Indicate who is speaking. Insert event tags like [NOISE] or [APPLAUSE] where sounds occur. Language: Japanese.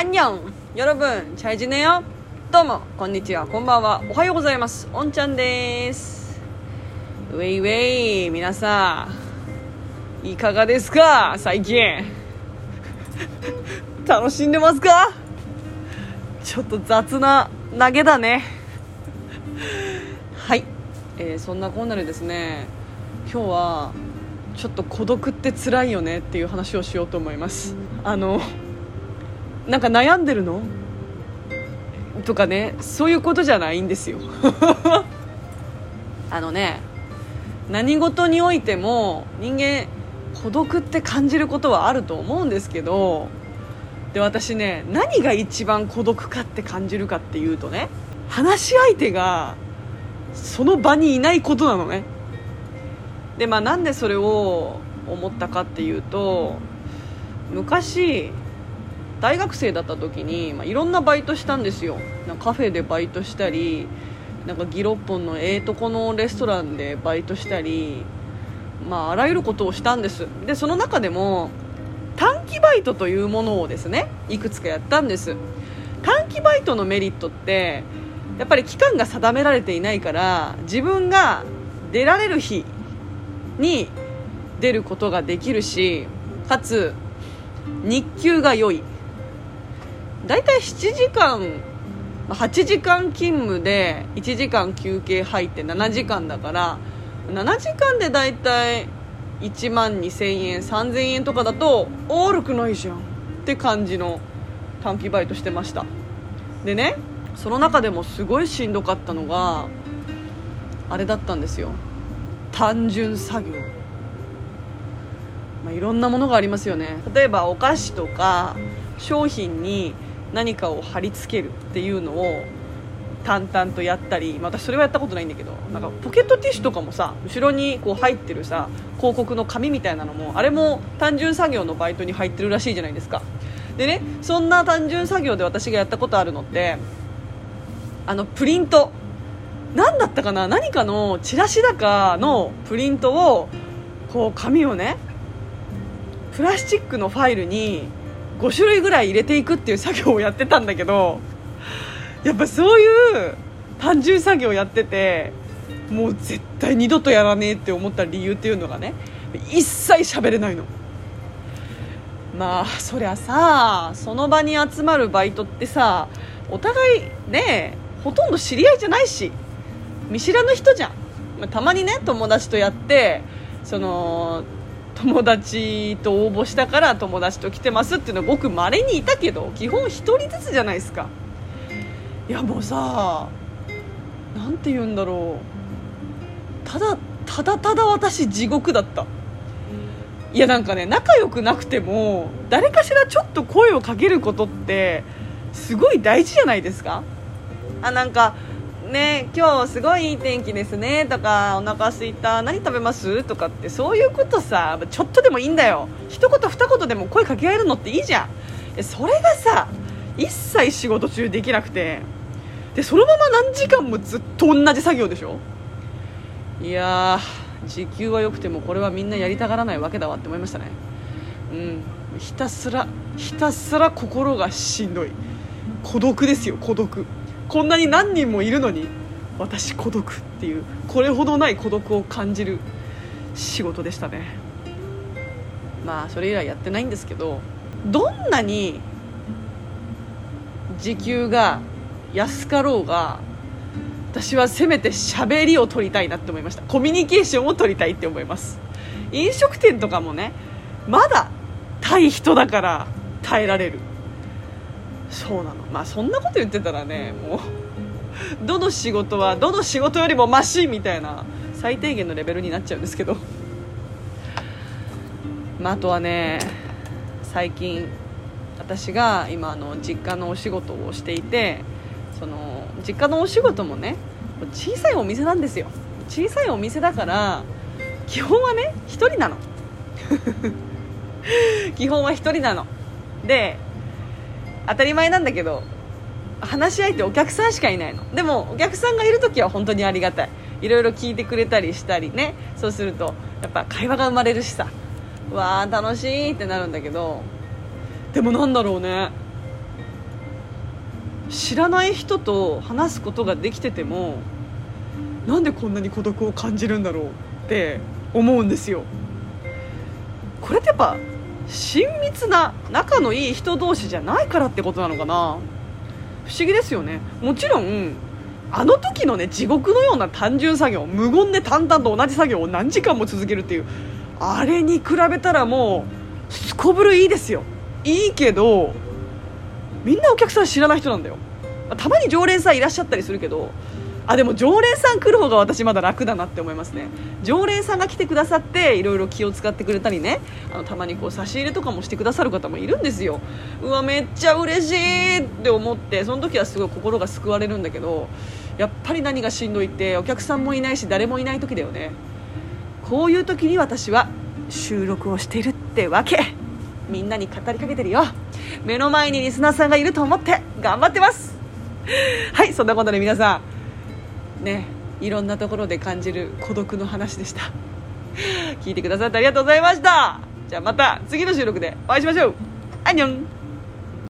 Speaker 1: アンニョン여러분잘지내요どうもこんにちはこんばんはおはようございますおんちゃんですウェイウェイ皆さんいかがですか最近楽しんでますかちょっと雑な投げだね[LAUGHS] はい、えーそんなこんなでですね今日はちょっと孤独って辛いよねっていう話をしようと思いますあの なんか悩んでるの？とかねそういうことじゃないんですよ。[LAUGHS] あのね何事においても人間孤独って感じることはあると思うんですけどで私ね何が一番孤独かって感じるかっていうとね話し相手がその場にいないことなのね。でまあなんでそれを思ったかっていうと昔大学生だった時に、まあ、いろんなバイトしたんですよ。カフェでバイトしたりなんかギロッポンのええとこのレストランでバイトしたりまああらゆることをしたんです。でその中でも短期バイトというものをですねいくつかやったんです。短期バイトのメリットってやっぱり期間が定められていないから自分が出られる日に出ることができるしかつ日給が良い。大体7時間8時間勤務で1時間休憩入って7時間だから7時間で大体1万2000円3000円とかだとお悪くないじゃんって感じの短期バイトしてました。でねその中でもすごいしんどかったのがあれだったんですよ。単純作業。まあ、いろんなものがありますよね。例えばお菓子とか商品に何かを貼り付けるっていうのを淡々とやったり、まあ、私それはやったことないんだけどなんかポケットティッシュとかもさ後ろにこう入ってるさ広告の紙みたいなのもあれも単純作業のバイトに入ってるらしいじゃないですか。でねそんな単純作業で私がやったことあるのってあのプリント。何だったかな？何かのチラシだかのプリントをこう紙をねプラスチックのファイルに5種類ぐらい入れていくっていう作業をやってたんだけどやっぱそういう単純作業やっててもう絶対二度とやらねえって思った理由っていうのがね一切喋れないの。まあそりゃさその場に集まるバイトってさお互いねほとんど知り合いじゃないし見知らぬ人じゃん、またまにね友達とやってその友達と応募したから友達と来てますっていうのはごくまれにいたけど基本1人ずつじゃないですか。いやもうさなんて言うんだろう。ただただただ私地獄だった。いやなんかね仲良くなくても誰かしらちょっと声をかけることってすごい大事じゃないですか。あなんかね今日すごいいい天気ですねとかお腹すいた何食べます？とかってそういうことさちょっとでもいいんだよ。一言二言でも声かけ合えるのっていいじゃん。それがさ一切仕事中できなくてでそのまま何時間もずっと同じ作業でしょ？いや時給は良くてもこれはみんなやりたがらないわけだわって思いましたね。うん。ひたすらひたすら心がしんどい。孤独ですよ孤独。こんなに何人もいるのに私孤独っていうこれほどない孤独を感じる仕事でしたね。まあそれ以来やってないんですけどどんなに時給が安かろうが私はせめて喋りを取りたいなって思いました。コミュニケーションを取りたいって思います。飲食店とかもねまだ対人だから耐えられる。そうなの。まあそんなこと言ってたらねもう [LAUGHS] どの仕事はどの仕事よりもマシみたいな最低限のレベルになっちゃうんですけど。まああとはね最近私が今の実家のお仕事をしていてその実家のお仕事もね小さいお店なんですよ。小さいお店だから基本はね1人なの。[LAUGHS] 基本は1人なの。で当たり前なんだけど話し相手お客さんしかいないの。でもお客さんがいる時は本当にありがたい。いろいろ聞いてくれたりしたりね。そうするとやっぱ会話が生まれるしさ。わあ楽しいってなるんだけど。でもなんだろうね。知らない人と話すことができててもなんでこんなに孤独を感じるんだろうって思うんですよ。これってやっぱ親密な仲のいい人同士じゃないからってことなのかな。不思議ですよね。もちろんあの時のね地獄のような単純作業無言で淡々と同じ作業を何時間も続けるっていうあれに比べたらもうすこぶるいいですよ。いいけどみんなお客さん知らない人なんだよ。たまに常連さんいらっしゃったりするけどあでも常連さん来る方が私まだ楽だなって思いますね。常連さんが来てくださっていろいろ気を使ってくれたりね。あのたまにこう差し入れとかもしてくださる方もいるんですよ。うわめっちゃ嬉しいって思ってその時はすごい心が救われるんだけどやっぱり何がしんどいってお客さんもいないし誰もいない時だよね。こういう時に私は収録をしてるってわけ。みんなに語りかけてるよ。目の前にリスナーさんがいると思って頑張ってます。はいそんなことで皆さんねいろんなところで感じる孤独の話でした。聞いてくださってありがとうございました。じゃあまた次の収録でお会いしましょう。アニョン。